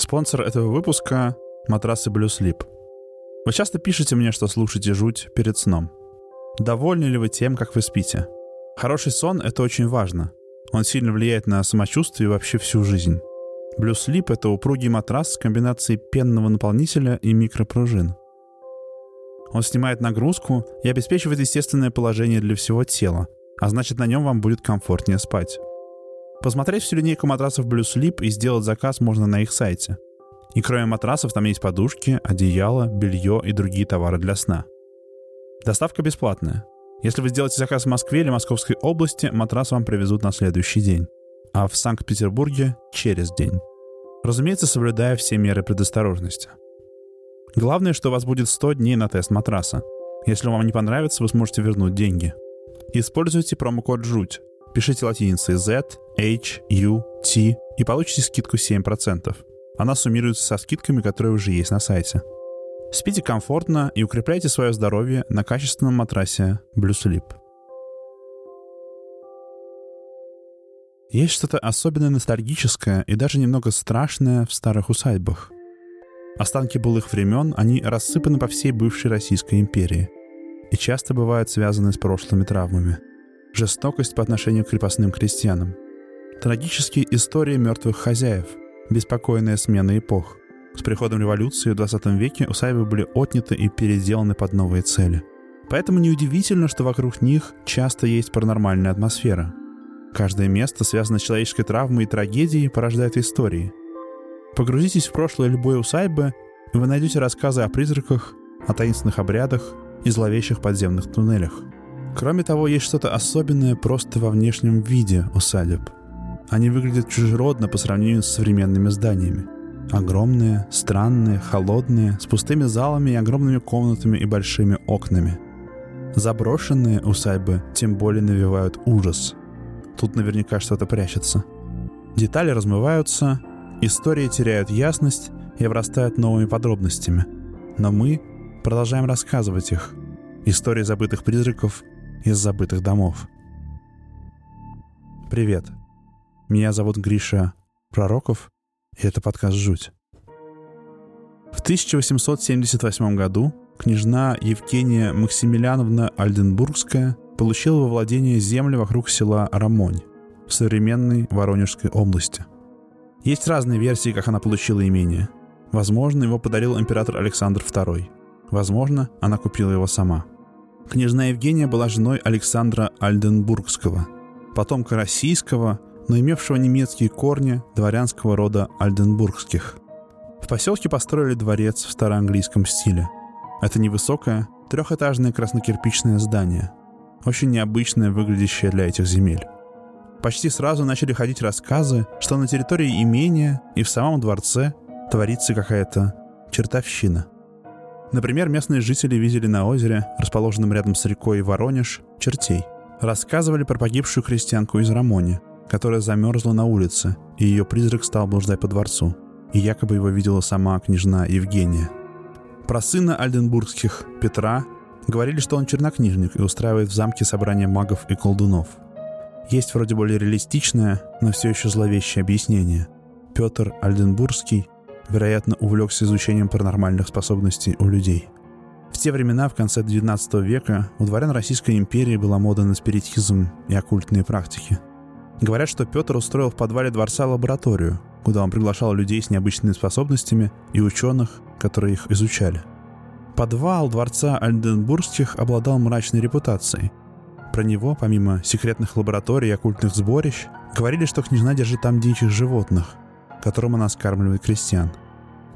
Спонсор этого выпуска — матрасы Blue Sleep. Вы часто пишете мне, что слушаете жуть перед сном. Довольны ли вы тем, как вы спите? Хороший сон — это очень важно. Он сильно влияет на самочувствие и вообще всю жизнь. Blue Sleep — это упругий матрас с комбинацией пенного наполнителя и микропружин. Он снимает нагрузку и обеспечивает естественное положение для всего тела, а значит на нем вам будет комфортнее спать. Посмотреть всю линейку матрасов Blue Sleep и сделать заказ можно на их сайте. И кроме матрасов там есть подушки, одеяло, белье и другие товары для сна. Доставка бесплатная. Если вы сделаете заказ в Москве или Московской области, матрас вам привезут на следующий день. А в Санкт-Петербурге — через день. Разумеется, соблюдая все меры предосторожности. Главное, что у вас будет 100 дней на тест матраса. Если вам не понравится, вы сможете вернуть деньги. Используйте промокод «ЖУТь». Пишите латиницей Z, H, U, T и получите скидку 7%. Она суммируется со скидками, которые уже есть на сайте. Спите комфортно и укрепляйте свое здоровье на качественном матрасе Blue Sleep. Есть что-то особенно ностальгическое и даже немного страшное в старых усадьбах. Останки былых времен, они рассыпаны по всей бывшей Российской империи и часто бывают связаны с прошлыми травмами – жестокость по отношению к крепостным крестьянам, трагические истории мертвых хозяев, беспокойная смена эпох. С приходом революции в 20 веке усадьбы были отняты и переделаны под новые цели. Поэтому неудивительно, что вокруг них часто есть паранормальная атмосфера. Каждое место, связанное с человеческой травмой и трагедией, порождает истории. Погрузитесь в прошлое любой усадьбы, и вы найдете рассказы о призраках, о таинственных обрядах и зловещих подземных туннелях – Кроме того, есть что-то особенное просто во внешнем виде усадеб. Они выглядят чужеродно по сравнению с современными зданиями. Огромные, странные, холодные, с пустыми залами и огромными комнатами и большими окнами. Заброшенные усадьбы тем более навевают ужас. Тут наверняка что-то прячется. Детали размываются, истории теряют ясность и обрастают новыми подробностями. Но мы продолжаем рассказывать их. Истории забытых призраков из забытых домов. Привет. Меня зовут Гриша Пророков, и это подкаст «Жуть». В 1878 году княжна Евгения Максимилиановна Альденбургская получила во владение земли вокруг села Рамонь в современной Воронежской области. Есть разные версии, как она получила имение. Возможно, его подарил император Александр II. Возможно, она купила его сама – Княжна Евгения была женой Александра Альденбургского, потомка российского, но имевшего немецкие корни дворянского рода Альденбургских. В поселке построили дворец в староанглийском стиле. Это невысокое, трехэтажное краснокирпичное здание, очень необычное, выглядящее для этих земель. Почти сразу начали ходить рассказы, что на территории имения и в самом дворце творится какая-то чертовщина – Например, местные жители видели на озере, расположенном рядом с рекой Воронеж, чертей. Рассказывали про погибшую крестьянку из Рамони, которая замерзла на улице, и ее призрак стал блуждать по дворцу. И якобы его видела сама княжна Евгения. Про сына Альденбургских, Петра, говорили, что он чернокнижник и устраивает в замке собрания магов и колдунов. Есть вроде более реалистичное, но все еще зловещее объяснение. Петр Альденбургский вероятно, увлекся изучением паранормальных способностей у людей. В те времена, в конце XIX века, у дворян Российской империи была мода на спиритизм и оккультные практики. Говорят, что Петр устроил в подвале дворца лабораторию, куда он приглашал людей с необычными способностями и ученых, которые их изучали. Подвал дворца Альденбургских обладал мрачной репутацией. Про него, помимо секретных лабораторий и оккультных сборищ, говорили, что княжна держит там диких животных, которым она скармливает крестьян.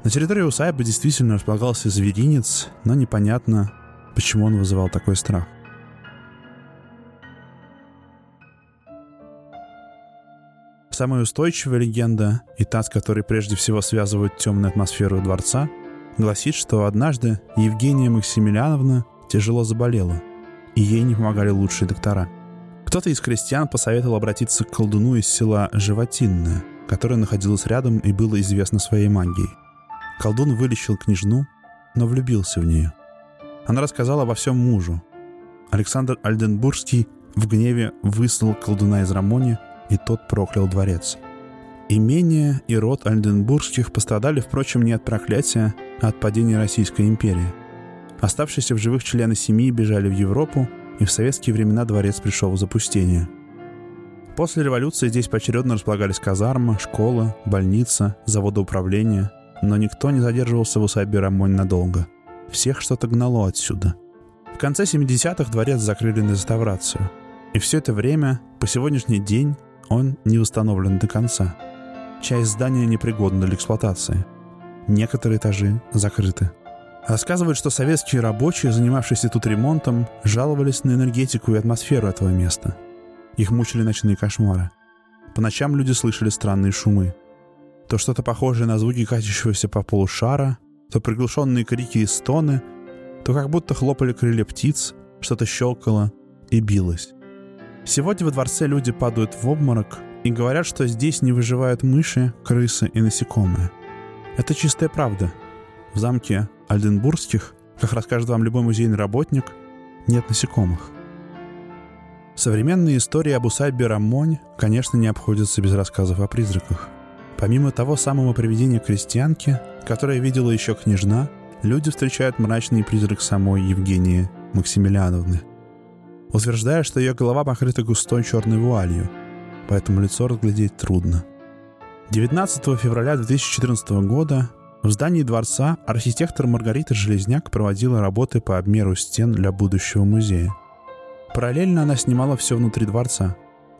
На территории усадьбы действительно располагался зверинец, но непонятно, почему он вызывал такой страх. Самая устойчивая легенда, и та, с которой прежде всего связывают темную атмосферу дворца, гласит, что однажды Евгения Максимилиановна тяжело заболела, и ей не помогали лучшие доктора. Кто-то из крестьян посоветовал обратиться к колдуну из села Животинное – которое находилось рядом и было известно своей магией. Колдун вылечил княжну, но влюбился в нее. Она рассказала обо всем мужу. Александр Альденбургский в гневе выслал колдуна из Рамони, и тот проклял дворец. Имение и род Альденбургских пострадали, впрочем, не от проклятия, а от падения Российской империи. Оставшиеся в живых члены семьи бежали в Европу, и в советские времена дворец пришел в запустение. После революции здесь поочередно располагались казарма, школа, больница, заводы управления, но никто не задерживался в усадьбе Рамонь надолго. Всех что-то гнало отсюда. В конце 70-х дворец закрыли на реставрацию. И все это время, по сегодняшний день, он не восстановлен до конца – Часть здания непригодна для эксплуатации. Некоторые этажи закрыты. Рассказывают, что советские рабочие, занимавшиеся тут ремонтом, жаловались на энергетику и атмосферу этого места. Их мучили ночные кошмары. По ночам люди слышали странные шумы. То что-то похожее на звуки катящегося по полу шара, то приглушенные крики и стоны, то как будто хлопали крылья птиц, что-то щелкало и билось. Сегодня во дворце люди падают в обморок, и говорят, что здесь не выживают мыши, крысы и насекомые. Это чистая правда. В замке Альденбургских, как расскажет вам любой музейный работник, нет насекомых. Современные истории об усадьбе Рамонь, конечно, не обходятся без рассказов о призраках. Помимо того самого привидения крестьянки, которое видела еще княжна, люди встречают мрачный призрак самой Евгении Максимилиановны. Утверждая, что ее голова покрыта густой черной вуалью – поэтому лицо разглядеть трудно. 19 февраля 2014 года в здании дворца архитектор Маргарита Железняк проводила работы по обмеру стен для будущего музея. Параллельно она снимала все внутри дворца.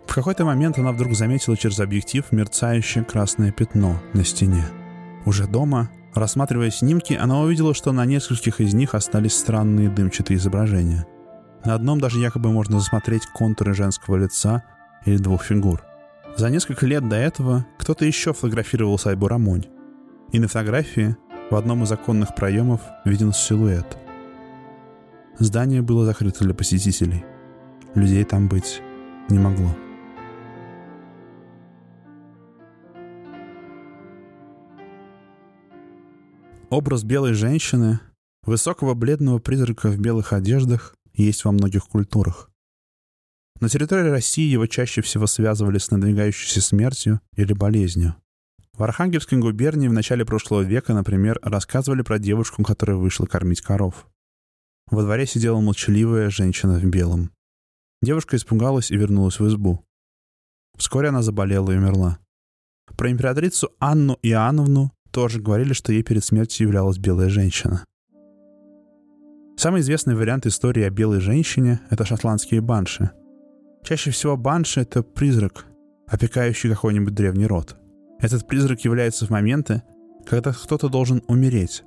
В какой-то момент она вдруг заметила через объектив мерцающее красное пятно на стене. Уже дома, рассматривая снимки, она увидела, что на нескольких из них остались странные дымчатые изображения. На одном даже якобы можно засмотреть контуры женского лица или двух фигур. За несколько лет до этого кто-то еще фотографировал Сайбу Рамонь. И на фотографии в одном из законных проемов виден силуэт. Здание было закрыто для посетителей. Людей там быть не могло. Образ белой женщины, высокого бледного призрака в белых одеждах, есть во многих культурах. На территории России его чаще всего связывали с надвигающейся смертью или болезнью. В Архангельской губернии в начале прошлого века, например, рассказывали про девушку, которая вышла кормить коров. Во дворе сидела молчаливая женщина в белом. Девушка испугалась и вернулась в избу. Вскоре она заболела и умерла. Про императрицу Анну Иоанновну тоже говорили, что ей перед смертью являлась белая женщина. Самый известный вариант истории о белой женщине — это шотландские банши — Чаще всего банши — это призрак, опекающий какой-нибудь древний род. Этот призрак является в моменты, когда кто-то должен умереть,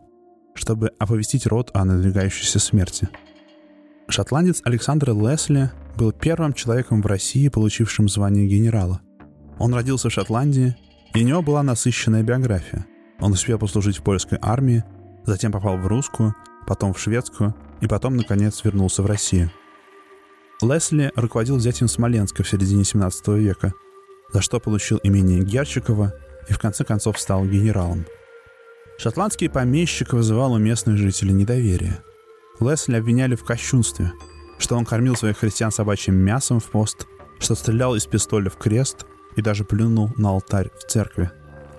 чтобы оповестить род о надвигающейся смерти. Шотландец Александр Лесли был первым человеком в России, получившим звание генерала. Он родился в Шотландии, и у него была насыщенная биография. Он успел послужить в польской армии, затем попал в русскую, потом в шведскую, и потом, наконец, вернулся в Россию – Лесли руководил взятием Смоленска в середине 17 века, за что получил имение Герчикова и в конце концов стал генералом. Шотландский помещик вызывал у местных жителей недоверие. Лесли обвиняли в кощунстве, что он кормил своих христиан собачьим мясом в пост, что стрелял из пистоля в крест и даже плюнул на алтарь в церкви.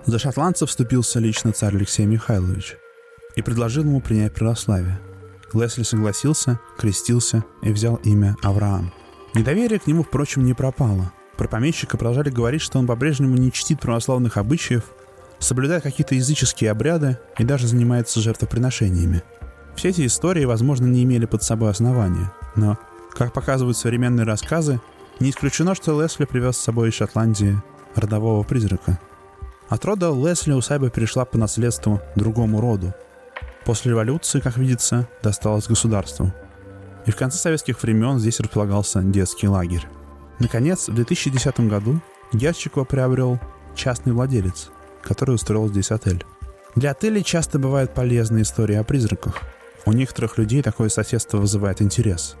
За шотландцев вступился лично царь Алексей Михайлович и предложил ему принять православие – Лесли согласился, крестился и взял имя Авраам. Недоверие к нему, впрочем, не пропало. Про помещика продолжали говорить, что он по-прежнему не чтит православных обычаев, соблюдает какие-то языческие обряды и даже занимается жертвоприношениями. Все эти истории, возможно, не имели под собой основания, но, как показывают современные рассказы, не исключено, что Лесли привез с собой из Шотландии родового призрака. От рода Лесли усадьба перешла по наследству другому роду, После революции, как видится, досталось государству. И в конце советских времен здесь располагался детский лагерь. Наконец, в 2010 году Герчикова приобрел частный владелец, который устроил здесь отель. Для отелей часто бывают полезные истории о призраках. У некоторых людей такое соседство вызывает интерес.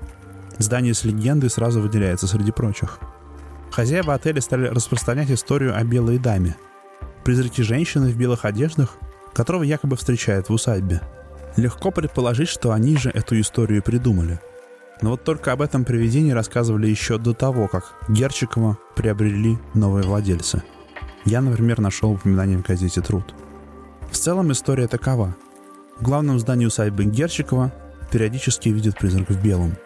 Здание с легендой сразу выделяется среди прочих. Хозяева отеля стали распространять историю о белой даме. Призраки женщины в белых одеждах которого якобы встречают в усадьбе. Легко предположить, что они же эту историю придумали. Но вот только об этом привидении рассказывали еще до того, как Герчикова приобрели новые владельцы. я, например, нашел упоминание в газете «Труд». В целом история такова. В главном здании усадьбы Герчикова периодически видят призрак в белом.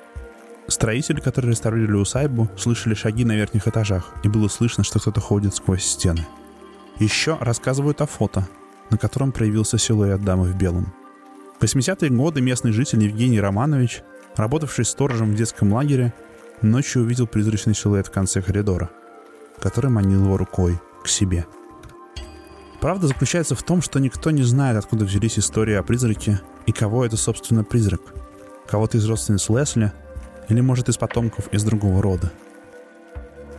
Строители, которые реставрировали усадьбу, слышали шаги на верхних этажах, и было слышно, что кто-то ходит сквозь стены. Еще рассказывают о фото, на котором проявился силуэт дамы в белом. В 80-е годы местный житель Евгений Романович, работавший сторожем в детском лагере, ночью увидел призрачный силуэт в конце коридора, который манил его рукой к себе. Правда заключается в том, что никто не знает, откуда взялись истории о призраке и кого это, собственно, призрак. Кого-то из родственниц Лесли или, может, из потомков из другого рода.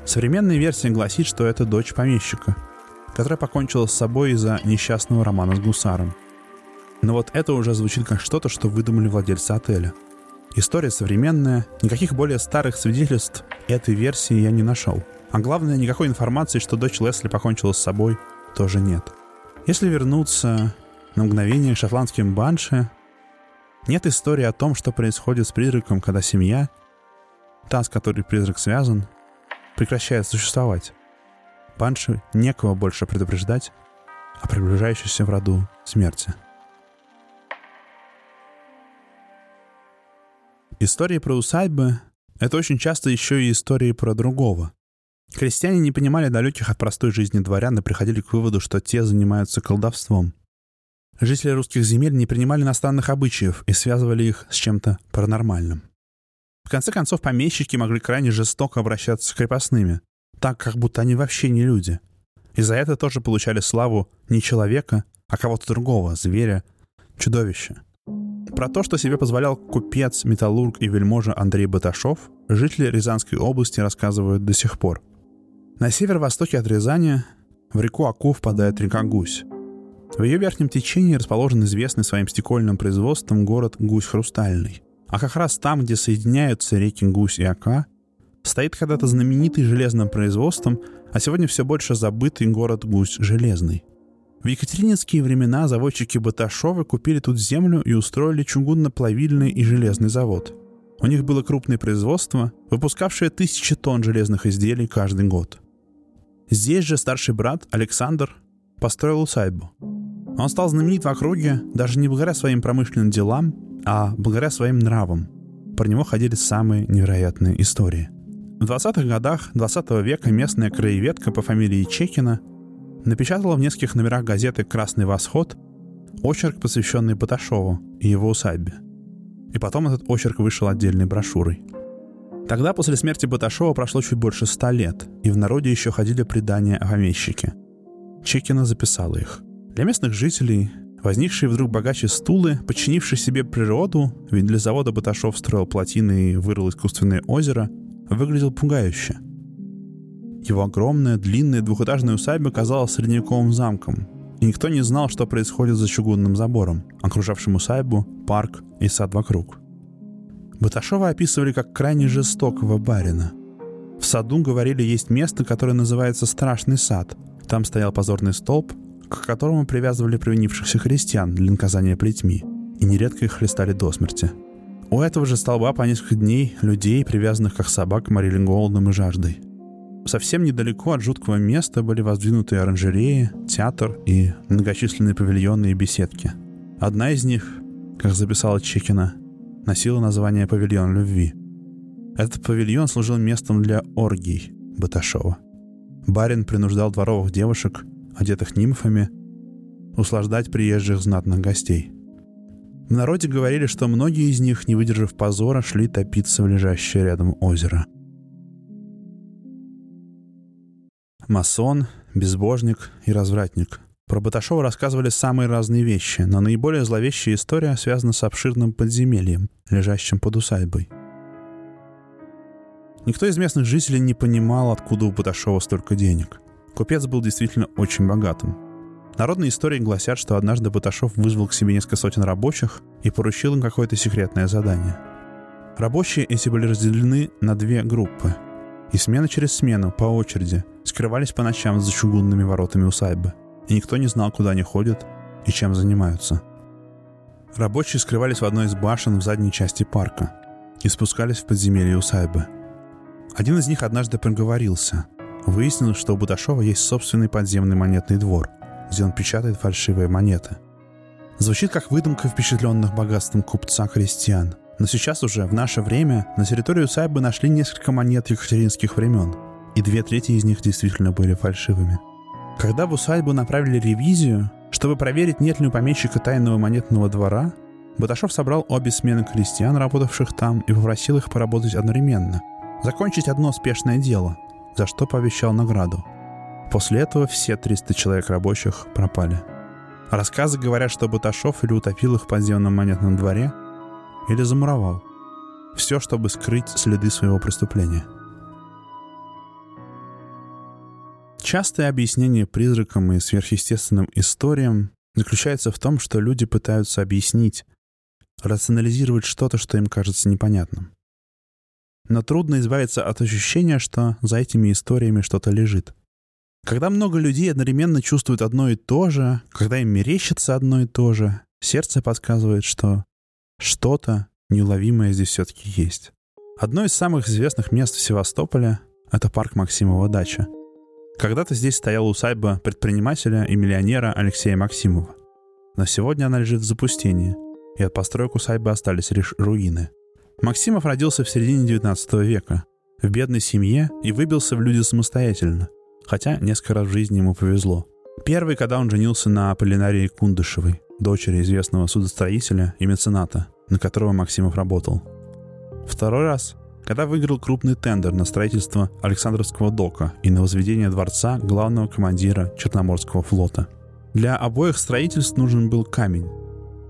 Современная версия гласит, что это дочь помещика, которая покончила с собой из-за несчастного романа с гусаром. Но вот это уже звучит как что-то, что выдумали владельцы отеля. История современная, никаких более старых свидетельств этой версии я не нашел. А главное, никакой информации, что дочь Лесли покончила с собой, тоже нет. Если вернуться на мгновение к шотландским банши, нет истории о том, что происходит с призраком, когда семья, та, с которой призрак связан, прекращает существовать. Банши некого больше предупреждать о приближающейся в роду смерти. Истории про усадьбы — это очень часто еще и истории про другого. Крестьяне не понимали далеких от простой жизни дворян и приходили к выводу, что те занимаются колдовством — Жители русских земель не принимали иностранных обычаев и связывали их с чем-то паранормальным. В конце концов, помещики могли крайне жестоко обращаться с крепостными, так как будто они вообще не люди. И за это тоже получали славу не человека, а кого-то другого, зверя, чудовища. Про то, что себе позволял купец, металлург и вельможа Андрей Баташов, жители Рязанской области рассказывают до сих пор. На северо-востоке от Рязани в реку Аку впадает река Гусь. В ее верхнем течении расположен известный своим стекольным производством город Гусь Хрустальный. А как раз там, где соединяются реки Гусь и Ака, стоит когда-то знаменитый железным производством, а сегодня все больше забытый город Гусь Железный. В екатерининские времена заводчики Баташовы купили тут землю и устроили чугунно-плавильный и железный завод. У них было крупное производство, выпускавшее тысячи тонн железных изделий каждый год. Здесь же старший брат Александр построил усадьбу. Он стал знаменит в округе даже не благодаря своим промышленным делам, а благодаря своим нравам. Про него ходили самые невероятные истории. В 20-х годах 20 века местная краеведка по фамилии Чекина напечатала в нескольких номерах газеты «Красный восход» очерк, посвященный Баташову и его усадьбе. И потом этот очерк вышел отдельной брошюрой. Тогда, после смерти Баташова, прошло чуть больше ста лет, и в народе еще ходили предания о помещике. Чекина записала их. Для местных жителей возникшие вдруг богаче стулы, подчинившие себе природу, ведь для завода Баташов строил плотины и вырыл искусственное озеро, выглядел пугающе. Его огромная, длинная двухэтажная усадьба казалась средневековым замком, и никто не знал, что происходит за чугунным забором, окружавшим усадьбу, парк и сад вокруг. Баташова описывали как крайне жестокого барина. В саду, говорили, есть место, которое называется «Страшный сад». Там стоял позорный столб, к которому привязывали провинившихся христиан для наказания плетьми, и нередко их хлестали до смерти. У этого же столба по несколько дней людей, привязанных как собак, морили голодом и жаждой. Совсем недалеко от жуткого места были воздвинуты оранжереи, театр и многочисленные павильоны и беседки. Одна из них, как записала Чекина, носила название «Павильон любви». Этот павильон служил местом для оргий Баташова. Барин принуждал дворовых девушек одетых нимфами, услаждать приезжих знатных гостей. В народе говорили, что многие из них, не выдержав позора, шли топиться в лежащее рядом озеро. Масон, безбожник и развратник. Про Баташова рассказывали самые разные вещи, но наиболее зловещая история связана с обширным подземельем, лежащим под усадьбой. Никто из местных жителей не понимал, откуда у Баташова столько денег. Купец был действительно очень богатым. Народные истории гласят, что однажды Баташов вызвал к себе несколько сотен рабочих и поручил им какое-то секретное задание. Рабочие эти были разделены на две группы, и смена через смену, по очереди, скрывались по ночам за чугунными воротами усадьбы, и никто не знал, куда они ходят и чем занимаются. Рабочие скрывались в одной из башен в задней части парка и спускались в подземелье усадьбы. Один из них однажды проговорился, выяснилось, что у Буташова есть собственный подземный монетный двор, где он печатает фальшивые монеты. Звучит как выдумка впечатленных богатством купца-крестьян. Но сейчас уже, в наше время, на территории усадьбы нашли несколько монет екатеринских времен, и две трети из них действительно были фальшивыми. Когда в усадьбу направили ревизию, чтобы проверить, нет ли у помещика тайного монетного двора, Баташов собрал обе смены крестьян, работавших там, и попросил их поработать одновременно. Закончить одно спешное дело, за что пообещал награду. После этого все 300 человек рабочих пропали. Рассказы говорят, что Баташов или утопил их в подземном монетном дворе, или замуровал. Все, чтобы скрыть следы своего преступления. Частое объяснение призракам и сверхъестественным историям заключается в том, что люди пытаются объяснить, рационализировать что-то, что им кажется непонятным. Но трудно избавиться от ощущения, что за этими историями что-то лежит. Когда много людей одновременно чувствуют одно и то же, когда им мерещится одно и то же, сердце подсказывает, что что-то неуловимое здесь все-таки есть. Одно из самых известных мест в Севастополе — это парк Максимова дача. Когда-то здесь стояла усадьба предпринимателя и миллионера Алексея Максимова. Но сегодня она лежит в запустении, и от построек усадьбы остались лишь руины. Максимов родился в середине 19 века, в бедной семье и выбился в люди самостоятельно, хотя несколько раз в жизни ему повезло. Первый, когда он женился на Аполлинарии Кундышевой, дочери известного судостроителя и мецената, на которого Максимов работал. Второй раз, когда выиграл крупный тендер на строительство Александровского дока и на возведение дворца главного командира Черноморского флота. Для обоих строительств нужен был камень,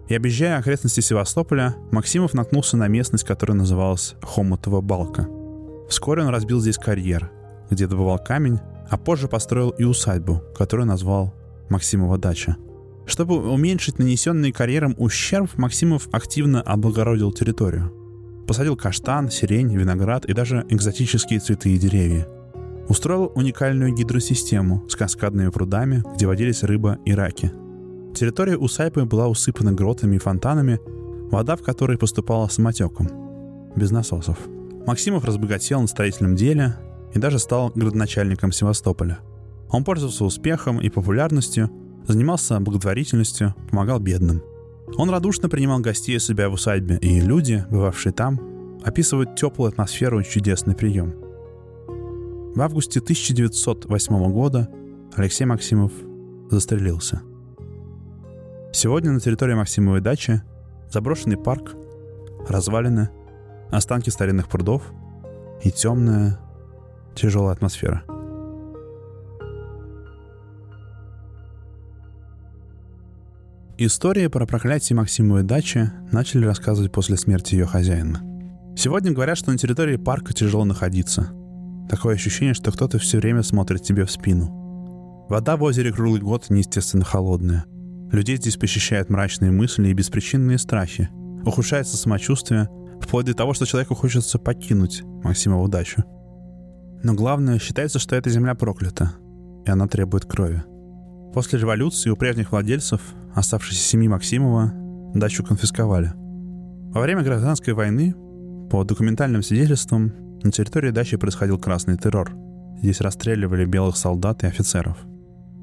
и объезжая окрестности Севастополя, Максимов наткнулся на местность, которая называлась Хомутова балка. Вскоре он разбил здесь карьер, где добывал камень, а позже построил и усадьбу, которую назвал Максимова дача. Чтобы уменьшить нанесенный карьером ущерб, Максимов активно облагородил территорию. Посадил каштан, сирень, виноград и даже экзотические цветы и деревья. Устроил уникальную гидросистему с каскадными прудами, где водились рыба и раки – Территория усадьбы была усыпана гротами и фонтанами, вода в которой поступала самотеком, без насосов. Максимов разбогател на строительном деле и даже стал градоначальником Севастополя. Он пользовался успехом и популярностью, занимался благотворительностью, помогал бедным. Он радушно принимал гостей у себя в усадьбе, и люди, бывавшие там, описывают теплую атмосферу и чудесный прием. В августе 1908 года Алексей Максимов застрелился – Сегодня на территории Максимовой дачи заброшенный парк, развалины, останки старинных прудов и темная, тяжелая атмосфера. Истории про проклятие Максимовой дачи начали рассказывать после смерти ее хозяина. Сегодня говорят, что на территории парка тяжело находиться. Такое ощущение, что кто-то все время смотрит тебе в спину. Вода в озере круглый год неестественно холодная – Людей здесь посещают мрачные мысли и беспричинные страхи. Ухудшается самочувствие, вплоть до того, что человеку хочется покинуть Максимову дачу. Но главное, считается, что эта земля проклята, и она требует крови. После революции у прежних владельцев, оставшейся семьи Максимова, дачу конфисковали. Во время гражданской войны, по документальным свидетельствам, на территории дачи происходил красный террор. Здесь расстреливали белых солдат и офицеров –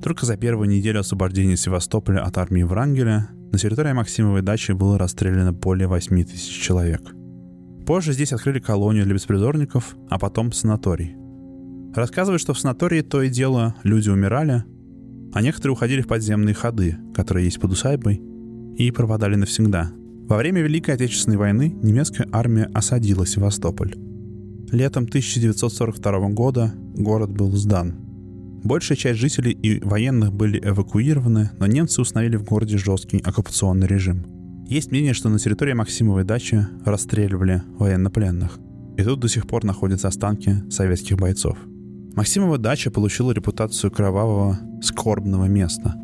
только за первую неделю освобождения Севастополя от армии Врангеля на территории Максимовой дачи было расстреляно более 8 тысяч человек. Позже здесь открыли колонию для беспризорников, а потом санаторий. Рассказывают, что в санатории то и дело люди умирали, а некоторые уходили в подземные ходы, которые есть под усадьбой, и пропадали навсегда. Во время Великой Отечественной войны немецкая армия осадила Севастополь. Летом 1942 года город был сдан – Большая часть жителей и военных были эвакуированы, но немцы установили в городе жесткий оккупационный режим. Есть мнение, что на территории Максимовой дачи расстреливали военнопленных. И тут до сих пор находятся останки советских бойцов. Максимова дача получила репутацию кровавого, скорбного места.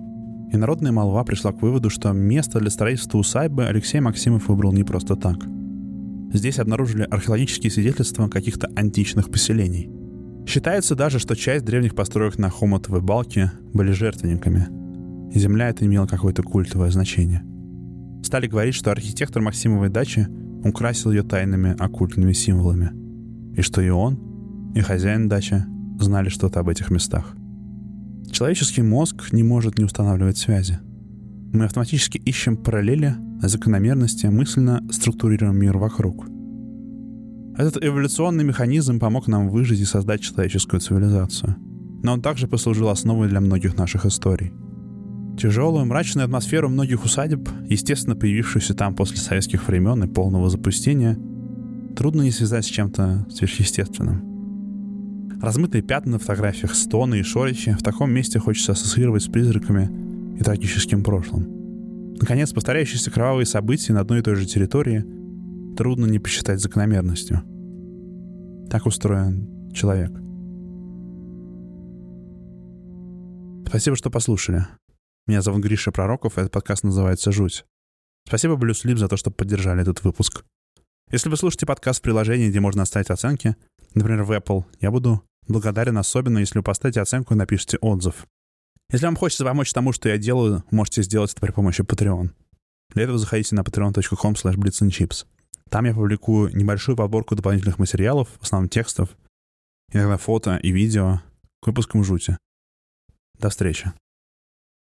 И народная молва пришла к выводу, что место для строительства усадьбы Алексей Максимов выбрал не просто так. Здесь обнаружили археологические свидетельства каких-то античных поселений – Считается даже, что часть древних построек на Хомотовой балке были жертвенниками. Земля это имела какое-то культовое значение. Стали говорить, что архитектор Максимовой дачи украсил ее тайными оккультными символами. И что и он, и хозяин дачи знали что-то об этих местах. Человеческий мозг не может не устанавливать связи. Мы автоматически ищем параллели, закономерности, мысленно структурируем мир вокруг. Этот эволюционный механизм помог нам выжить и создать человеческую цивилизацию. Но он также послужил основой для многих наших историй. Тяжелую, мрачную атмосферу многих усадеб, естественно появившуюся там после советских времен и полного запустения, трудно не связать с чем-то сверхъестественным. Размытые пятна на фотографиях, стоны и шоричи в таком месте хочется ассоциировать с призраками и трагическим прошлым. Наконец, повторяющиеся кровавые события на одной и той же территории трудно не посчитать закономерностью. Так устроен человек. Спасибо, что послушали. Меня зовут Гриша Пророков, и этот подкаст называется «Жуть». Спасибо Sleep за то, что поддержали этот выпуск. Если вы слушаете подкаст в приложении, где можно оставить оценки, например, в Apple, я буду благодарен особенно, если вы поставите оценку и напишите отзыв. Если вам хочется помочь тому, что я делаю, можете сделать это при помощи Patreon. Для этого заходите на patreon.com blitzandchips. Там я публикую небольшую подборку дополнительных материалов, в основном текстов, иногда фото и видео к выпускам жути. До встречи.